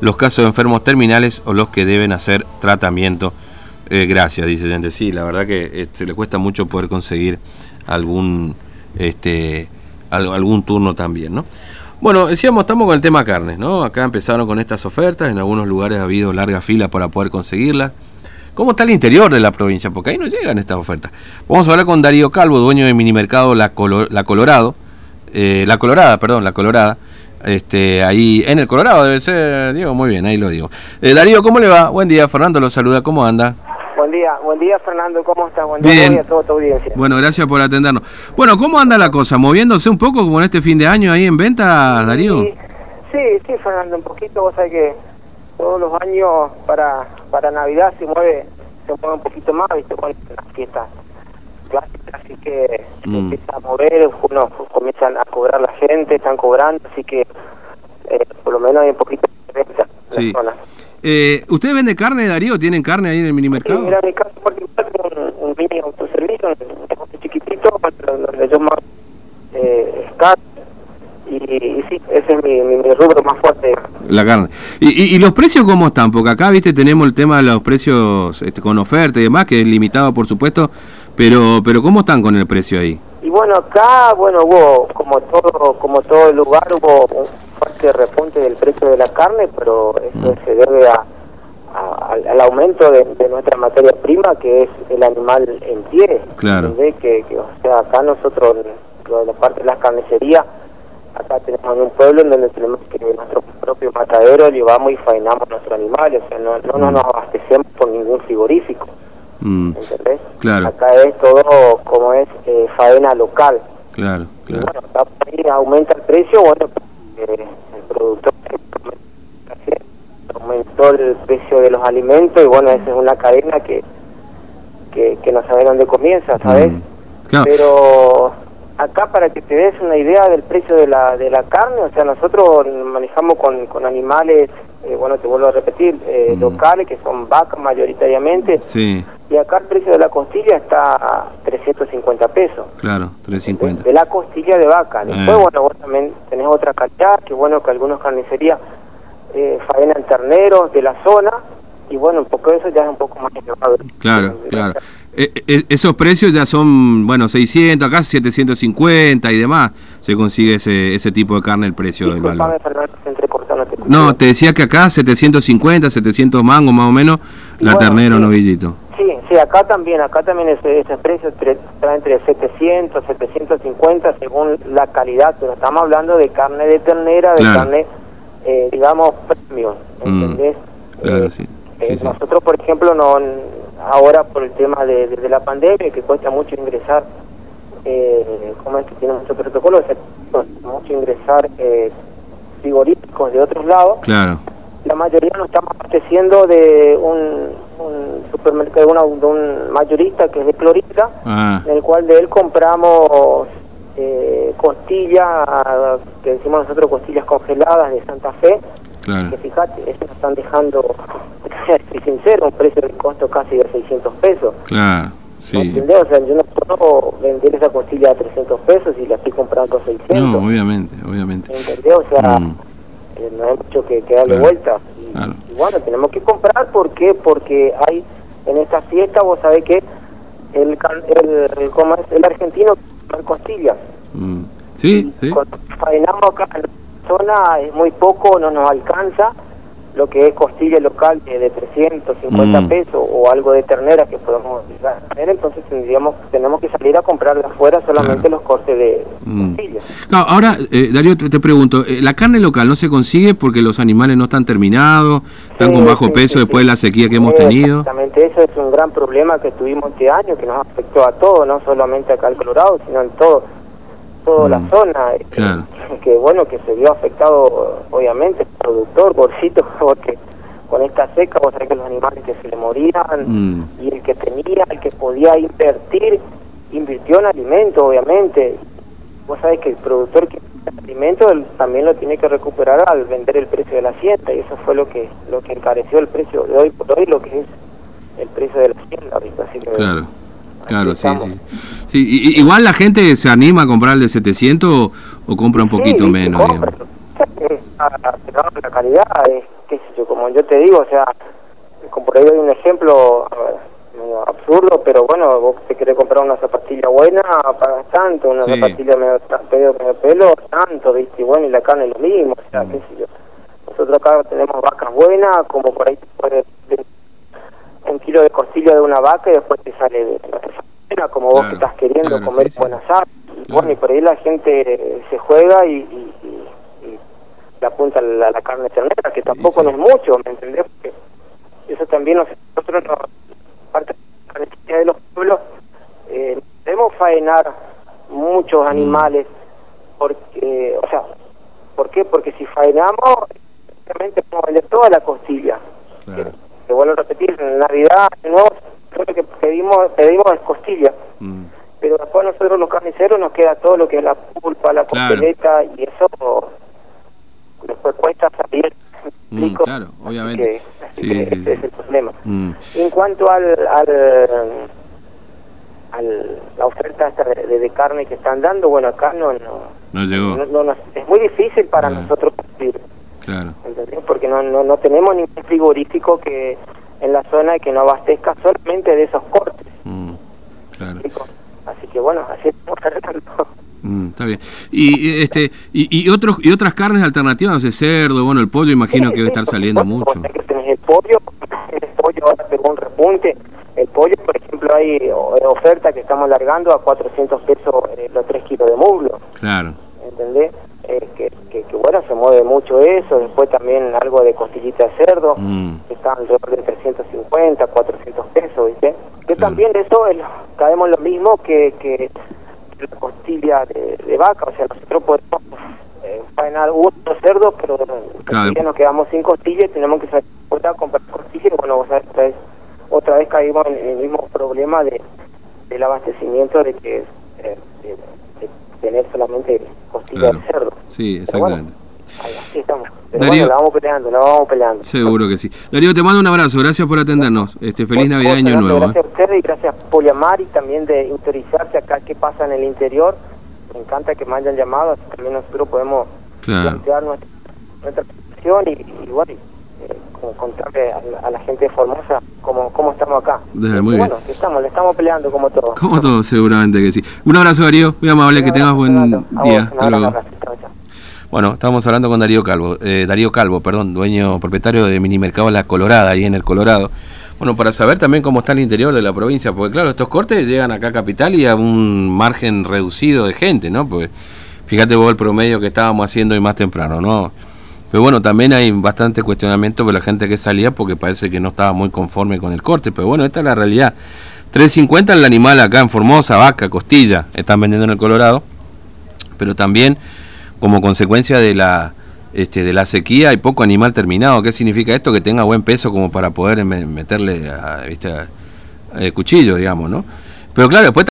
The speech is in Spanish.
los casos de enfermos terminales o los que deben hacer tratamiento. Eh, gracias, dice gente. Sí, la verdad que eh, se le cuesta mucho poder conseguir algún, este, algún turno también, ¿no? Bueno, decíamos, estamos con el tema carnes, ¿no? Acá empezaron con estas ofertas, en algunos lugares ha habido larga fila para poder conseguirlas. ¿Cómo está el interior de la provincia? Porque ahí no llegan estas ofertas. Vamos a hablar con Darío Calvo, dueño de Minimercado La, la Colorado, eh, La Colorada, perdón, La Colorada, este, ahí en el Colorado debe ser, Diego, muy bien, ahí lo digo. Eh, Darío, ¿cómo le va? Buen día, Fernando lo saluda, ¿cómo anda? Buen día, buen día Fernando, ¿cómo estás? Buen día, bien. a toda tu audiencia. Bueno, gracias por atendernos. Bueno, ¿cómo anda la cosa? ¿Moviéndose un poco como en este fin de año ahí en venta, Darío? Sí, sí, Fernando, un poquito, vos sabés que todos los años para, para Navidad se mueve, se mueve un poquito más, viste, con las fiestas clásicas, así que se mm. empieza a mover, uno comienzan a cobrar la gente, están cobrando, así que eh, por lo menos hay un poquito de venta en la zona. Eh, ¿Usted vende carne, Darío? ¿Tienen carne ahí en el mini mercado? Sí, mira, mi caso particular un, un mini autoservicio, un negocio chiquitito, donde yo más eh, y, y, sí, ese es mi, mi, rubro más fuerte. La carne. ¿Y, ¿Y, los precios cómo están? Porque acá, viste, tenemos el tema de los precios este, con oferta y demás, que es limitado, por supuesto, pero pero ¿cómo están con el precio ahí? Y bueno, acá, bueno, hubo, como todo como todo el lugar, hubo fuerte repunte del precio de la carne, pero eso mm. se debe a, al aumento de, nuestra materia prima, que es el animal en pie. Claro. Que, que, o sea, acá nosotros, la parte de las carnicerías, acá tenemos un pueblo en donde tenemos que nuestro propio matadero llevamos y faenamos nuestros animales, o sea, no, no, mm. nos abastecemos por ningún frigorífico. Mm. ¿Entendés? Claro. Acá es todo como es eh, faena local. Claro, claro. bueno, ahí aumenta el precio, bueno, el productor aumentó el precio de los alimentos y bueno, esa es una cadena que, que, que no sabe dónde comienza, ¿sabes? Mm, Pero acá para que te des una idea del precio de la, de la carne, o sea, nosotros manejamos con, con animales, eh, bueno, te vuelvo a repetir, eh, mm. locales, que son vacas mayoritariamente. Sí. Y acá el precio de la costilla está a 350 pesos. Claro, 350. De, la costilla de vaca. Después, eh. bueno, vos también tenés otra calidad, que bueno que algunos carnicerías eh, faenan terneros de la zona, y bueno, un poco eso ya es un poco más elevado. Claro, claro. Eh, eh, esos precios ya son, bueno, 600, acá 750 y demás, se consigue ese, ese tipo de carne el precio del valor. No, te decía que acá 750, 700 mangos más o menos, la ternera o novillito. Sí, sí, acá también, acá también ese, ese precio está entre 700, 750 según la calidad, pero estamos hablando de carne de ternera, de carne, eh, digamos, premium, mm. ¿entendés? claro, sí. Nosotros, por ejemplo, no ahora por el tema de, de, la pandemia, que cuesta mucho ingresar, eh, como es que tiene mucho protocolo, o mucho ingresar eh, frigoríficos de otros lados. Claro. La mayoría nos estamos abasteciendo de un, un supermercado, de, una, de, un mayorista que es de Clorita, ah. en el cual de él compramos eh, costillas, que decimos nosotros costillas congeladas de Santa Fe, claro. que fíjate, eso nos están dejando soy sincero, un precio de costo casi de 600 pesos. Claro, sí. ¿Entendés? O sea, yo no puedo vender esa costilla a 300 pesos y la estoy comprando a 600. No, obviamente, obviamente. ¿Entendés? O sea, mm. eh, no hay mucho que, que darle vuelta. Y, bueno, tenemos que comprar, ¿por qué? Porque hay, en esta fiesta, vos sabés que el, el, el, el argentino come costillas. Mm. Sí, sí. Cuando faenamos acá en zona es muy poco, no nos alcanza lo que es costilla local de, de 350 mm. pesos o algo de ternera que podemos tener, entonces tendríamos tenemos que salir a comprar de afuera solamente los cortes de mm. costilla. ahora, eh, Darío, te, pregunto, eh, ¿la carne local no se consigue porque los animales no están terminados, están con bajo peso después de la sequía que hemos tenido? Exactamente, eso es un gran problema que tuvimos este año, que nos afectó a todos, no solamente acá al Colorado, sino en todo toda la mm. zona, eh, que, bueno, que se vio afectado obviamente el productor, bolsito, porque con esta seca vos sabés que los animales que se le morían mm. y el que tenía, el que podía invertir, invirtió en alimento obviamente. Vos sabés que el productor que alimento también lo tiene que recuperar al vender el precio de la hacienda y eso fue lo que lo que encareció el precio de hoy por hoy, lo que es el precio de la hacienda. Así que, claro. Claro, sí, sí. sí igual la gente se anima a comprar el de 700 o, compra un poquito menos. la calidad es, qué sé como yo te digo, o sea, como por ahí hay un ejemplo absurdo, pero bueno, vos te querés comprar una zapatilla buena, pagas tanto, una zapatilla medio, medio, medio, pelo, tanto, viste, y bueno, y la carne es lo mismo, o sea, mm. qué sé yo. Nosotros acá tenemos vacas buenas, como por ahí te puede un kilo de costilla de una vaca y después te sale de como vos que estás queriendo comer buenas y bueno, y por ahí la gente se juega y, y, le apunta la, la carne ternera, que tampoco no es mucho, ¿me entendés? Porque eso también nosotros nos parte de la de los pueblos, eh, debemos faenar muchos mm. animales, porque, o sea, ¿por qué? Porque si faenamos, realmente podemos vender toda la costilla. Que, vuelvo a repetir, en Navidad, no, creo que pedimos, pedimos costilla. Mm. Pero después nosotros los carniceros nos queda todo lo que es la pulpa, la costeleta, y eso después cuesta salir Mm, claro, obviamente. sí, ese es el problema. Mm. En cuanto al, al, la oferta esta de, carne que están dando, bueno, acá no no, llegó. es muy difícil para nosotros cumplir. Claro. Porque no, no, no tenemos ningún frigorífico que en la zona que no abastezca solamente de esos cortes. Mm, claro. Así que bueno, así estamos Mm, está bien. Y este y, y, otros y otras carnes alternativas, no sé, cerdo, bueno, el pollo imagino que debe estar saliendo mucho. El pollo, el pollo ahora pegó un repunte. El pollo, por ejemplo, hay oferta que estamos largando a 400 pesos eh, los 3 kilos de muslo. Claro. ¿Entendés? Eh, que, que, bueno, se mueve mucho eso. Después también de de cerdo, mm. que está alrededor de 350, 400 pesos, ¿viste? Que también eso es, caemos lo mismo que, que la costilla de, vaca, o sea, nosotros podemos eh, faenar uno cerdos, pero claro. nos quedamos sin costilla y tenemos que salir a comprar costillas y bueno, otra vez, otra vez caímos en el mismo problema de del abastecimiento de que eh, de, tener solamente costilla de cerdo. Sí, exactamente. así estamos. Pero Darío, bueno, la vamos peleando, la vamos peleando. Seguro que sí. Darío, te mando un abrazo, gracias por atendernos. Este Feliz Navidad y Año Nuevo. Gracias ¿eh? a ustedes y gracias por llamar y también de interiorizarse acá qué pasa en el interior. Me encanta que me hayan llamado, así también nosotros podemos plantear nuestra, nuestra situación y, igual eh, contarle a, la gente de Formosa cómo, cómo estamos acá. muy bueno, estamos, le estamos peleando como todos. Como todos, seguramente que sí. Un abrazo, Darío, muy amable, que tengas buen día. Hasta luego. Bueno, estamos hablando con Darío Calvo, eh, Darío Calvo, perdón, dueño propietario de Mini Mercado La Colorada, ahí en el Colorado. Bueno, para saber también cómo está el interior de la provincia, porque claro, estos cortes llegan acá a Capital y a un margen reducido de gente, ¿no? Pues fíjate vos el promedio que estábamos haciendo hoy más temprano, ¿no? Pero bueno, también hay bastante cuestionamiento por la gente que salía porque parece que no estaba muy conforme con el corte, pero bueno, esta es la realidad. 3.50 el animal acá en Formosa, vaca, costilla, están vendiendo en el Colorado, pero también como consecuencia de la este, de la sequía hay poco animal terminado. ¿Qué significa esto? Que tenga buen peso como para poder meterle a, ¿viste? cuchillo, digamos, ¿no? Pero claro, después